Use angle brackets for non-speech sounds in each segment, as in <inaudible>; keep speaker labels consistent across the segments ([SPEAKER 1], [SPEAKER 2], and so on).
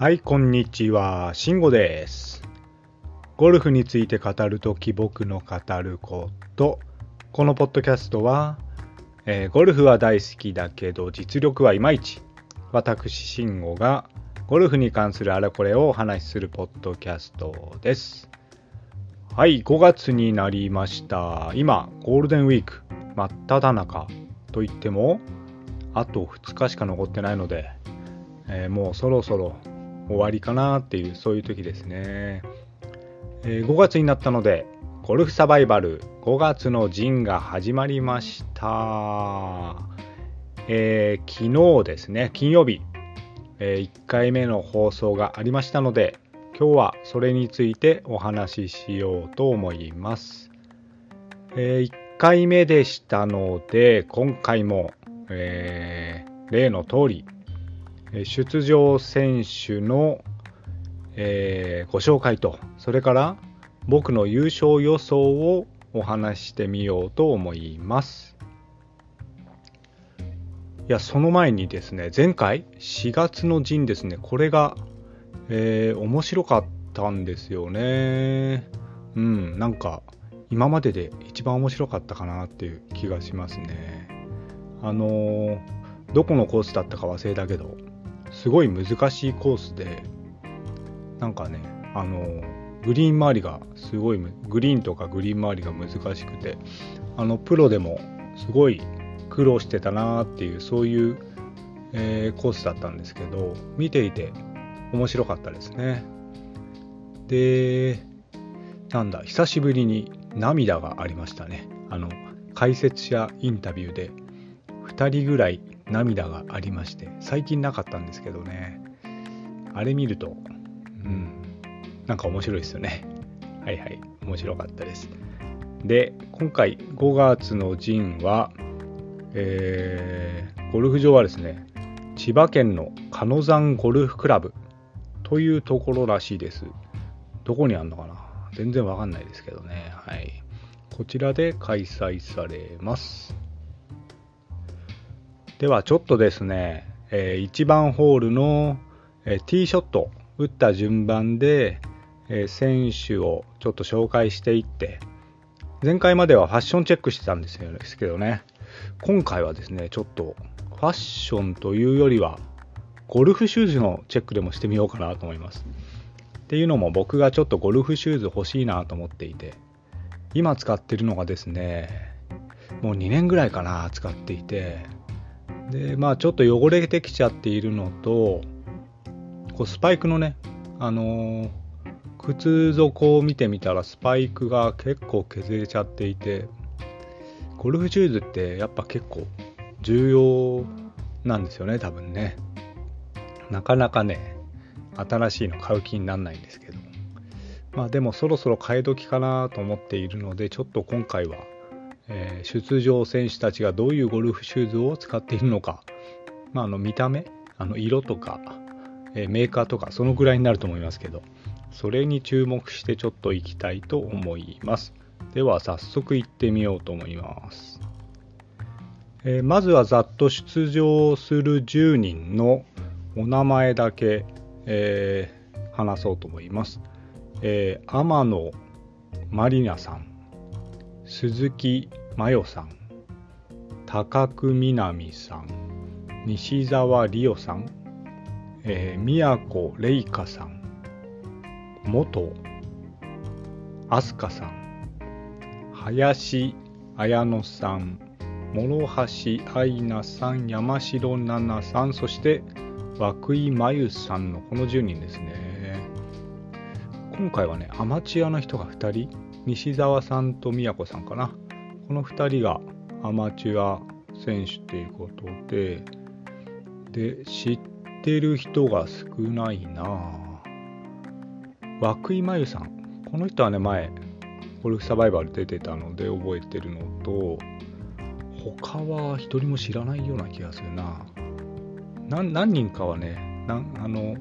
[SPEAKER 1] はい、こんにちは。慎吾です。ゴルフについて語るとき僕の語ること。このポッドキャストは、えーゴルフは大好きだけど実力はいまいち。私、慎吾がゴルフに関するあれこれをお話しするポッドキャストです。はい、5月になりました。今、ゴールデンウィーク真っ只中といっても、あと2日しか残ってないので、えーもうそろそろ終わりかなっていうそういう時ですね、えー5月になったのでゴルフサバイバル5月の陣が始まりました、えー昨日ですね金曜日、え1回目の放送がありましたので今日はそれについてお話ししようと思います、え1回目でしたので今回も、え例の通り出場選手の、えーご紹介とそれから僕の優勝予想をお話してみようと思います。いやその前にですね前回4月の陣ですねこれが、えー面白かったんですよね。うんなんか今までで一番面白かったかなっていう気がしますね。あのーどこのコースだったか忘れたけどすごい難しいコースでなんかねあのグリーン周りがすごいグリーンとかグリーン周りが難しくてあのプロでもすごい苦労してたなーっていうそういう、えーコースだったんですけど見ていて面白かったですね。でなんだ久しぶりに涙がありましたね。あの解説者インタビューで2人ぐらい涙がありまして最近なかったんですけどね。あれ見るとうんなんか面白いですよね。はいはい面白かったです。で今回5月の陣はえーゴルフ場はですね千葉県の鹿野山ゴルフクラブというところらしいです。どこにあるのかな？全然わかんないですけどね。はい。こちらで開催されます。ではちょっとですね、え1番ホールの、えーティーショット打った順番で、えー選手をちょっと紹介していって前回まではファッションチェックしてたんですよですけどね今回はですねちょっとファッションというよりはゴルフシューズのチェックでもしてみようかなと思います。っていうのも僕がちょっとゴルフシューズ欲しいなと思っていて今使ってるのがですねもう2年ぐらいかな使っていてでまあちょっと汚れてきちゃっているのとこうスパイクのねあのー靴底を見てみたらスパイクが結構削れちゃっていてゴルフシューズってやっぱ結構重要なんですよね多分ね。なかなかね新しいの買う気にならないんですけど。まあでもそろそろ買い時かなと思っているのでちょっと今回はえー出場選手たちがどういうゴルフシューズを使っているのか、まあ、あの見た目あの色とか、えーメーカーとかそのぐらいになると思いますけどそれに注目してちょっと行きたいと思います。では早速行ってみようと思います、えーまずはざっと出場する10人のお名前だけ、えー話そうと思います、えー天野まりなさん鈴木真代さん高久みなみさん西澤理央さん、えー宮古玲香さん元飛鳥さん林綾乃さん諸橋愛菜さん山城奈々さんそして涌井真由さんのこの10人ですね。今回はねアマチュアの人が2人西澤さんと宮古さんかな。この2人がアマチュア選手ということでで知ってる人が少ないな。涌井真由さん。この人はね前ゴルフサバイバル出てたので覚えてるのと他は一人も知らないような気がするな。何何人かはねなあの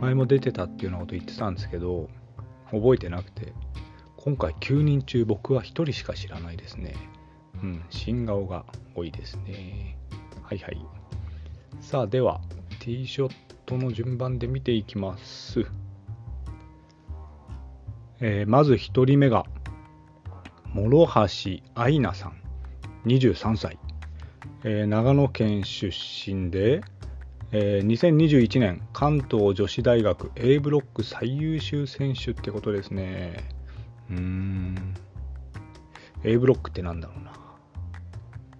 [SPEAKER 1] 前も出てたっていうようなこと言ってたんですけど覚えてなくて。今回9人中僕は1人しか知らないですねうん新顔が多いですねはいはいさあではティーショットの順番で見ていきます。えー、まず1人目が、諸橋愛菜さん、23歳。えー、長野県出身で、えー、2021年関東女子大学 A ブロック最優秀選手ってことですね。うーん。A ブロックってなんだろうな。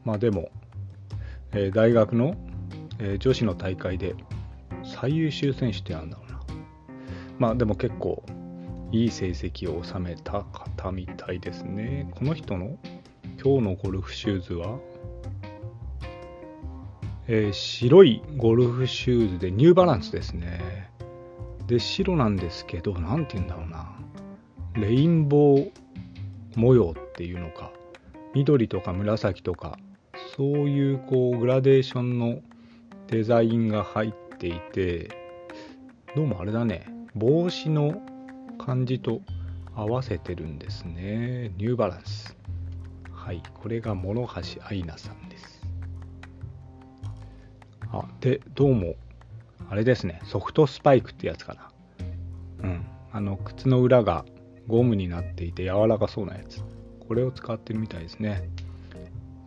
[SPEAKER 1] まあでも、えー、大学の、えー、女子の大会で最優秀選手ってなんだろうな。まあでも結構いい成績を収めた方みたいですね。この人の今日のゴルフシューズは、えー、白いゴルフシューズでニューバランスですね。で、白なんですけど、何て言うんだろうな。レインボー模様っていうのか、緑とか紫とか、そういうこうグラデーションのデザインが入っていて、どうもあれだね、帽子の感じと合わせてるんですね。ニューバランス。はい、これが諸橋愛菜さんです。あ、で、どうも、あれですね、ソフトスパイクってやつかな。うん、あの、靴の裏がゴムになっていて柔らかそうなやつ。これを使ってるみたいですね。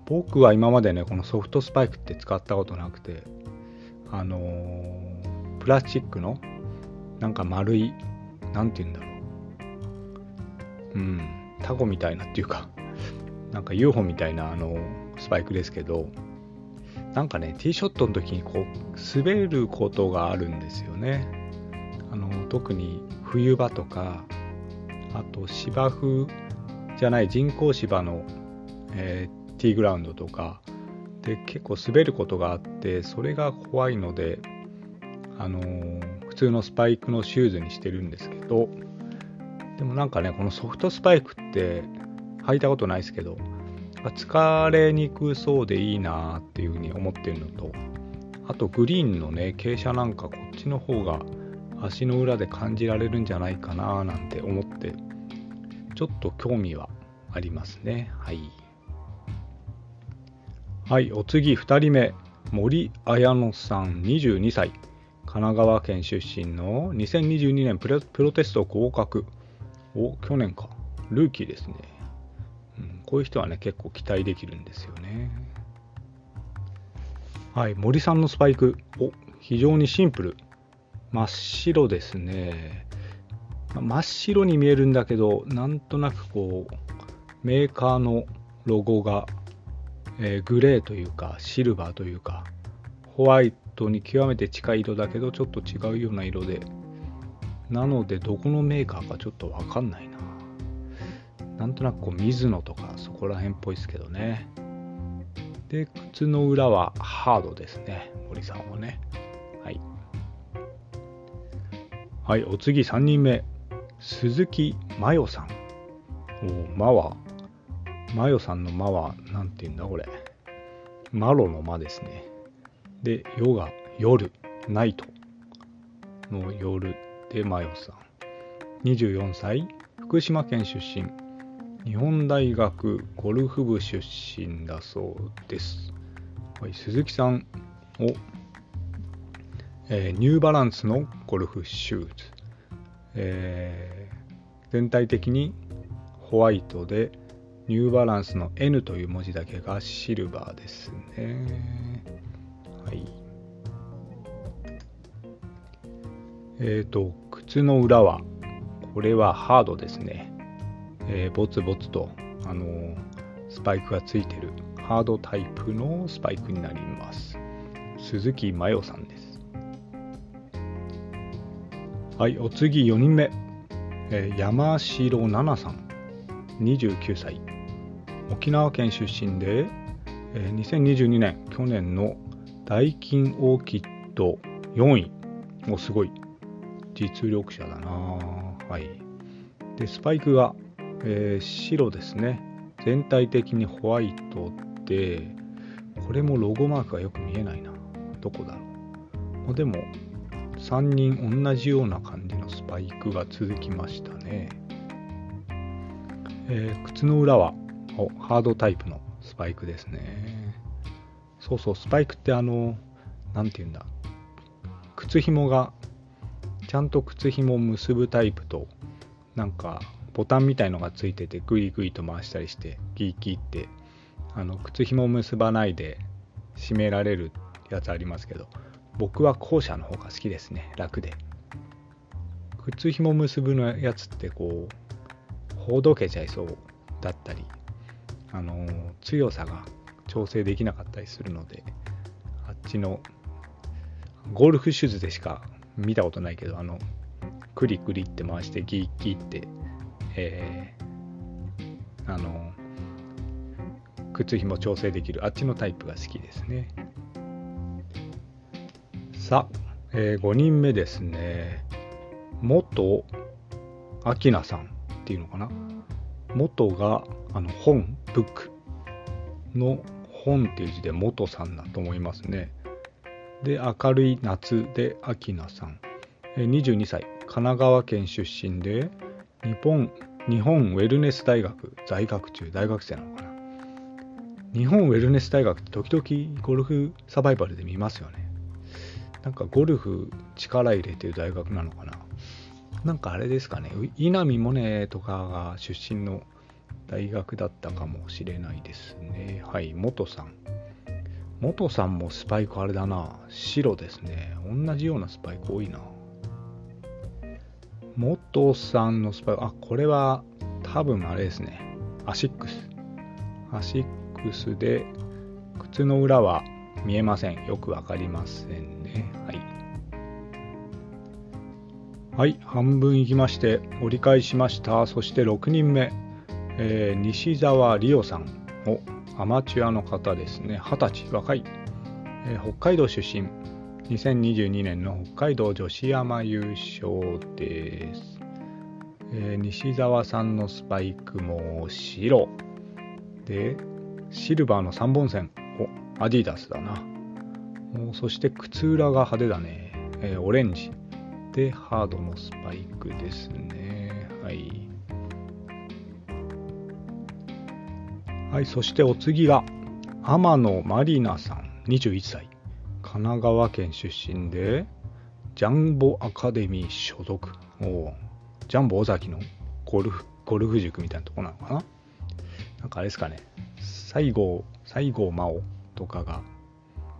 [SPEAKER 1] 僕は今までね、このソフトスパイクって使ったことなくて、あのー、プラスチックのなんか丸い何て言うんだろううんタコみたいなっていうか <laughs> なんか UFO みたいなあのスパイクですけどなんかねティーショットの時にこう滑ることがあるんですよねあの特に冬場とかあと芝生じゃない人工芝の、えー、ティーグラウンドとかで結構滑ることがあってそれが怖いのであのー通のスパイクのシューズにしてるんですけどでもなんかねこのソフトスパイクって履いたことないですけど疲れにくそうでいいなっていうふうに思ってるのとあとグリーンのね傾斜なんかこっちの方が足の裏で感じられるんじゃないかななんて思ってちょっと興味はありますねはいはいお次2人目森綾乃さん22歳神奈川県出身の2022年プロテスト合格。お、去年か。ルーキーですね、うん。こういう人はね、結構期待できるんですよね。はい、森さんのスパイク。お、非常にシンプル。真っ白ですね。真っ白に見えるんだけど、なんとなくこう、メーカーのロゴが、えー、グレーというか、シルバーというか、ホワイトに極めて近い色だけどちょっと違うような色で。なのでどこのメーカーかちょっとわかんないな。なんとなくこう水野とかそこら辺っぽいですけどね。で靴の裏はハードですね森さんはね。はい。はいお次3人目。鈴木真代さんおマはマヨさんのマは何て言うんだこれマロの間ですねで、夜が夜、ナイトの夜でマヨさん。24歳、福島県出身。日本大学ゴルフ部出身だそうです。はい、鈴木さんを、えー、ニューバランスのゴルフシューズ。えー、全体的にホワイトでニューバランスの N という文字だけがシルバーですね。はい。えっ、ー、と、靴の裏は、これはハードですね。えー、ボツボツと、あのー、スパイクがついてるハードタイプのスパイクになります。鈴木真代さんです。はい、お次4人目。えー、山城奈々さん。29歳。沖縄県出身で、えー、2022年、去年のダイキンオーキッド4位。もすごい。実力者だなはい。で、スパイクが、えー、白ですね。全体的にホワイトで、これもロゴマークがよく見えないな。どこだろう。でも、3人同じような感じのスパイクが続きましたね。えー、靴の裏はおハードタイプのスパイクですね。そうそう、スパイクってあの、なんて言うんだ。靴ひもがちゃんと靴ひも結ぶタイプとなんかボタンみたいのがついててグイグイと回したりしてギーギーってあの靴ひも結ばないで締められるやつありますけど僕は後者の方が好きですね。楽で。靴ひも結ぶのやつってこうほどけちゃいそうだったりあの強さが調整できなかったりするのであっちのゴルフシューズでしか見たことないけどあのクリクリって回してギーギーって、えー、あの靴ひも調整できるあっちのタイプが好きですね。さあ、えー、5人目ですね。元明菜さんっていうのかな？元があの本ブック。の本っていう字で元さんだと思いますね。で明るい夏で明菜さん。22歳。神奈川県出身で日本日本ウェルネス大学。在学中。大学生なのかな？日本ウェルネス大学って時々ゴルフサバイバルで見ますよね。なんかゴルフ力入れてる大学なのかな。なんかあれですかね。稲見萌寧とかが出身の大学だったかもしれないですね。はい元さん。元さんもスパイクあれだな。白ですね。同じようなスパイク多いな。元さんのスパイクあこれは多分あれですね。アシックス。アシックスで靴の裏は見えません。よくわかりませんね。はい。はい半分いきまして折り返しました。そして6人目、えー、西澤理央さん。をアマチュアの方ですね、20歳、若い、えー、北海道出身、2022年の北海道女子アマ優勝です。えー、西澤さんのスパイクも白。で、シルバーの3本線、お、アディダスだな。もうそして靴裏が派手だね、えー、オレンジ。でハードのスパイクですね。はい。はい、そしてお次が天野まりなさん。21歳。神奈川県出身でジャンボアカデミー所属。おジャンボ尾崎のゴルフゴルフ塾みたいなとこなのかな。なんかあれですかね。西郷西郷真央とかが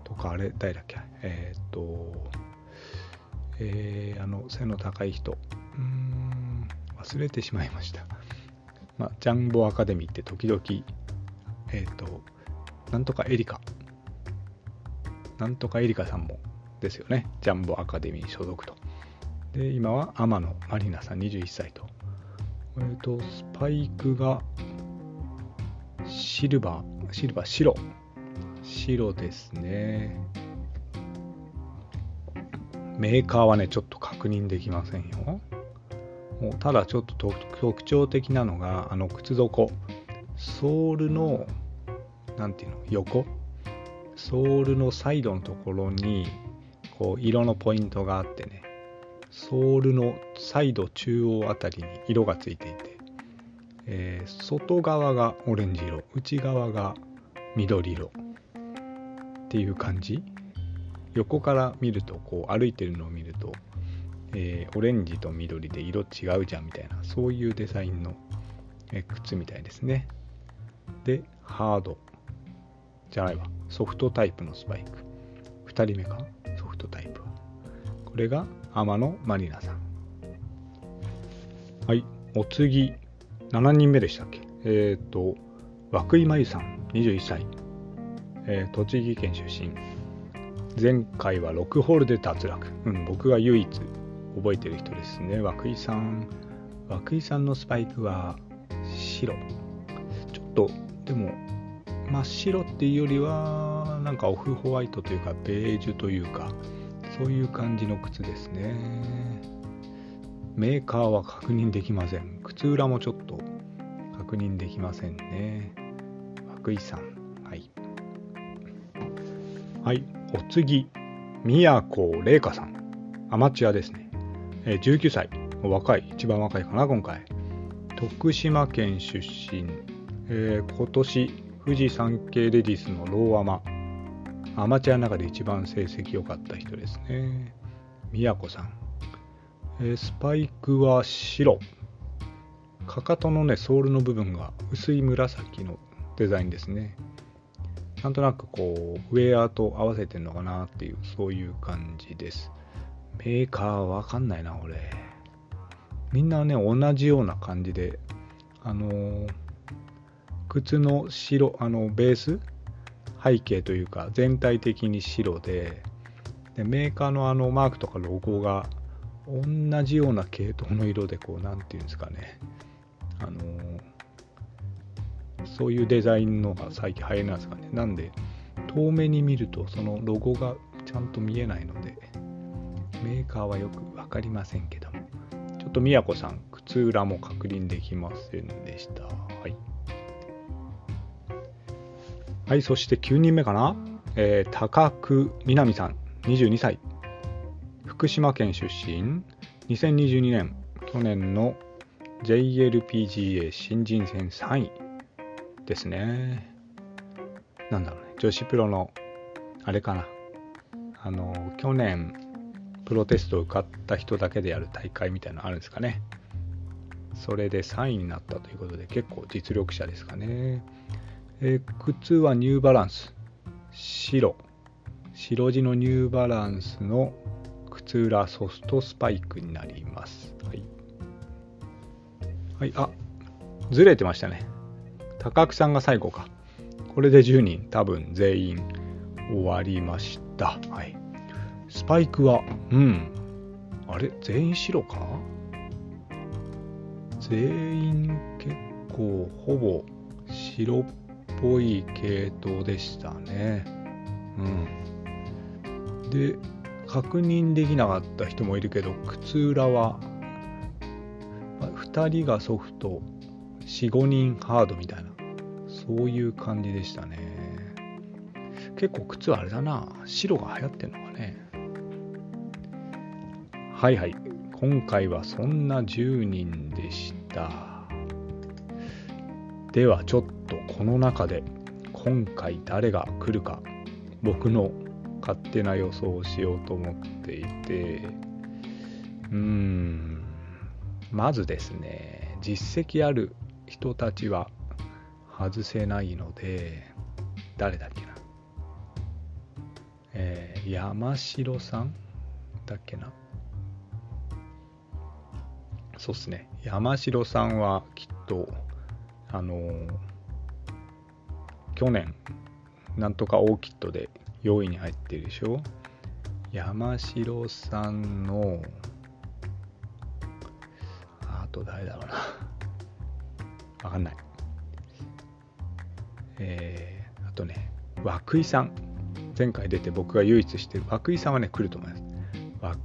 [SPEAKER 1] とかあれ誰だっけえー、っとえー、あの背の高い人うん忘れてしまいました <laughs> まあ、ジャンボアカデミーって時々えっ、と、なんとかエリカ。なんとかエリカさんもですよね。ジャンボアカデミー所属と。で、今は天野マリナさん21歳と。えっ、ー、と、スパイクがシルバー、シルバー、白。白ですね。メーカーはね、ちょっと確認できませんよ。ただちょっと特徴的なのが、あの靴底。ソールの何ていうの？横？ソールのサイドのところにこう色のポイントがあってねソールのサイド中央あたりに色がついていて、えー、外側がオレンジ色内側が緑色っていう感じ？横から見るとこう歩いてるのを見ると、えー、オレンジと緑で色違うじゃんみたいなそういうデザインの、え靴みたいですねで、ハード。じゃないわ。ソフトタイプのスパイク。2人目か？ソフトタイプは。これが天野マリナさん。はい。お次、7人目でしたっけ？えっ、ー、と、涌井真由さん、21歳。えー、栃木県出身。前回は6ホールで脱落。うん、僕が唯一覚えてる人ですね。涌井さん。涌井さんのスパイクは白。ちょっとでも真っ白っていうよりはなんかオフホワイトというかベージュというかそういう感じの靴ですねメーカーは確認できません靴裏もちょっと確認できませんね涌井さんはいはい。お次。宮古玲香さん。アマチュアですね、えー、19歳。若い。一番若いかな今回。徳島県出身。えー、今年富士山系レディスのローアマ。アマチュアの中で一番成績良かった人ですね。みやこさん、えー、スパイクは白。かかとのねソールの部分が薄い紫のデザインですね。なんとなくこうウェアと合わせてんのかなっていうそういう感じです。メーカーわかんないな俺。みんなね同じような感じであのー、靴の白あのベース？背景というか全体的に白ででメーカーのあのマークとかロゴが同じような系統の色でこう何て言うんですかね。あのー、そういうデザインのが最近流行りなんですかね。なんで遠目に見るとそのロゴがちゃんと見えないのでメーカーはよく分かりませんけどもちょっと宮子さん靴裏も確認できませんでした。はい。はいそして9人目かな、えー、高久みなみさん22歳。福島県出身。2022年去年の JLPGA 新人戦3位。ですね。なんだろうね。女子プロのあれかな。あの去年プロテストを受かった人だけでやる大会みたいなのあるんですかね。それで3位になったということで結構実力者ですかね、えー、靴はニューバランス。白。白地のニューバランスの靴裏ソフトスパイクになります。はい。はい、あ、ずれてましたね。高久さんが最後か。これで10人、多分全員終わりました。はい。スパイクは、うん。あれ？全員白か？全員結構ほぼ白っぽい系統でしたね。うん。で、確認できなかった人もいるけど、靴裏は2人がソフト45人ハードみたいなそういう感じでしたね。結構靴あれだな。白が流行ってんのかね。はいはい。今回はそんな10人でした。ではちょっとこの中で今回誰が来るか僕の勝手な予想をしようと思っていて。うーん。まずですね実績ある人たちは外せないので誰だっけな。えー、山城さん？だっけな。そうっすね。山城さんはきっとあのー、去年なんとかオーキッドで4位に入ってるでしょ？山城さんのあと誰だろうな。わかんない。えー、あとね、涌井さん。前回出て僕が唯一してる涌井さんはね、来ると思います。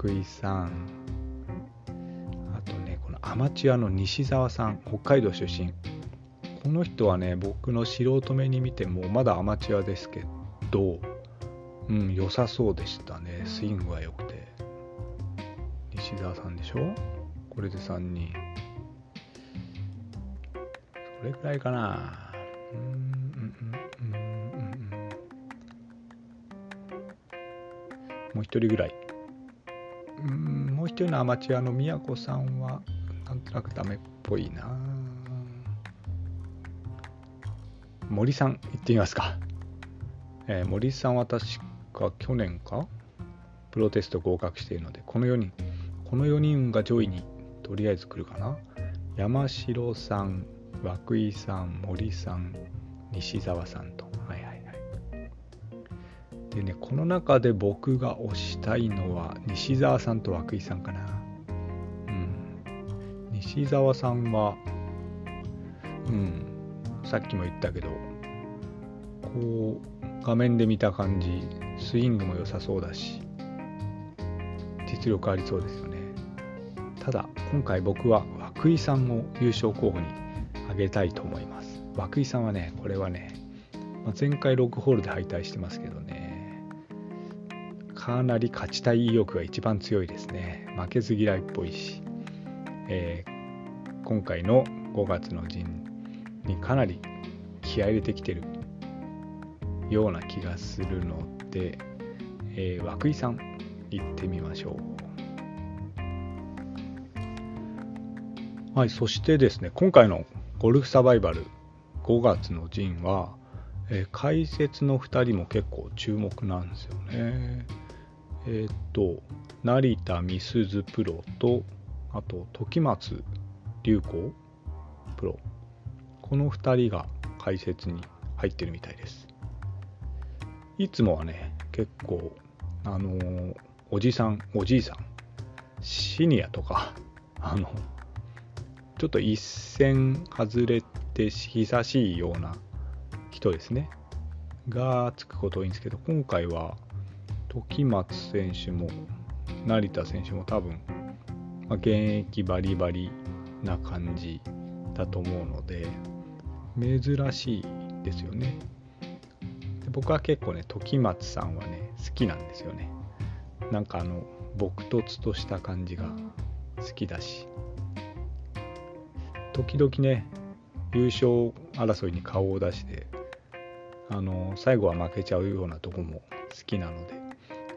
[SPEAKER 1] 涌井さん。あとね、このアマチュアの西澤さん、北海道出身。この人はね、僕の素人目に見ても、まだアマチュアですけど、うん、良さそうでしたね。スイングが良くて。西澤さんでしょ？これで3人。それくらいかな。うんうんうんうんう一人ぐらい。うんもう一人のアマチュアの宮子さんはなんとなくダメっぽいな。森さん行ってみますか。えー、森さんは確か去年かプロテスト合格しているのでこの4人この4人が上位にとりあえず来るかな山城さん涌井さん森さん西澤さんとでねこの中で僕が推したいのは西澤さんと涌井さんかな。うん。西澤さんはうん。さっきも言ったけどこう画面で見た感じスイングも良さそうだし実力ありそうですよね。ただ今回僕は涌井さんを優勝候補にあげたいと思います。涌井さんはね、これはね、前回6ホールで敗退してますけどね、かなり勝ちたい意欲が一番強いですね。負けず嫌いっぽいし、えー、今回の5月の陣にかなり気合入れてきてるような気がするので、えー、涌井さん行ってみましょう。はい、そしてですね、今回のゴルフサバイバル5月の陣は、えー、解説の2人も結構注目なんですよね。えっ、と、成田美鈴プロと、あと、時松隆子プロ。この2人が解説に入ってるみたいです。いつもはね、結構、あのー、おじさん、おじいさん、シニアとか、<laughs> あの、ちょっと一線外れて久しいような人ですね。がつくこと多いんですけど、今回は時松選手も成田選手も多分、まあ、現役バリバリな感じだと思うので、珍しいですよね。で僕は結構ね、時松さんはね、好きなんですよね。なんかあの、朴突とした感じが好きだし、時々ね優勝争いに顔を出してあの最後は負けちゃうようなとこも好きなので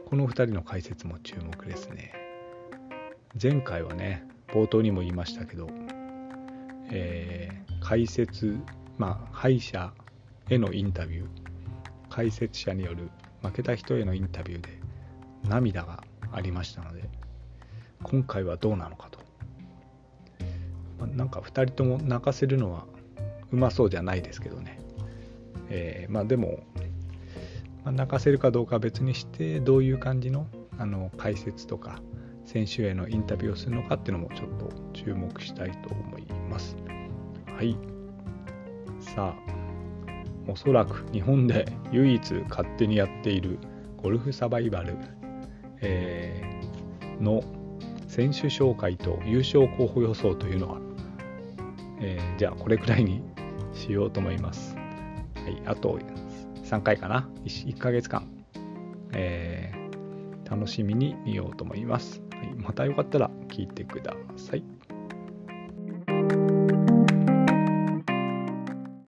[SPEAKER 1] この2人の解説も注目ですね。前回はね冒頭にも言いましたけど、えー、解説まあ敗者へのインタビュー。解説者による負けた人へのインタビューで涙がありましたので今回はどうなのかと。まあ、なんか2人とも泣かせるのはうまそうじゃないですけどね、えー、まあでも、まあ、泣かせるかどうかは別にしてどういう感じのあの解説とか選手へのインタビューをするのかっていうのもちょっと注目したいと思います。はい。さあおそらく日本で唯一勝手にやっているゴルフサバイバル、えー、の選手紹介と優勝候補予想というのはえー、じゃあこれくらいにしようと思います。はい、あと3回かな？1, 1ヶ月間、えー、楽しみに見ようと思います。はい、またよかったら聞いてください。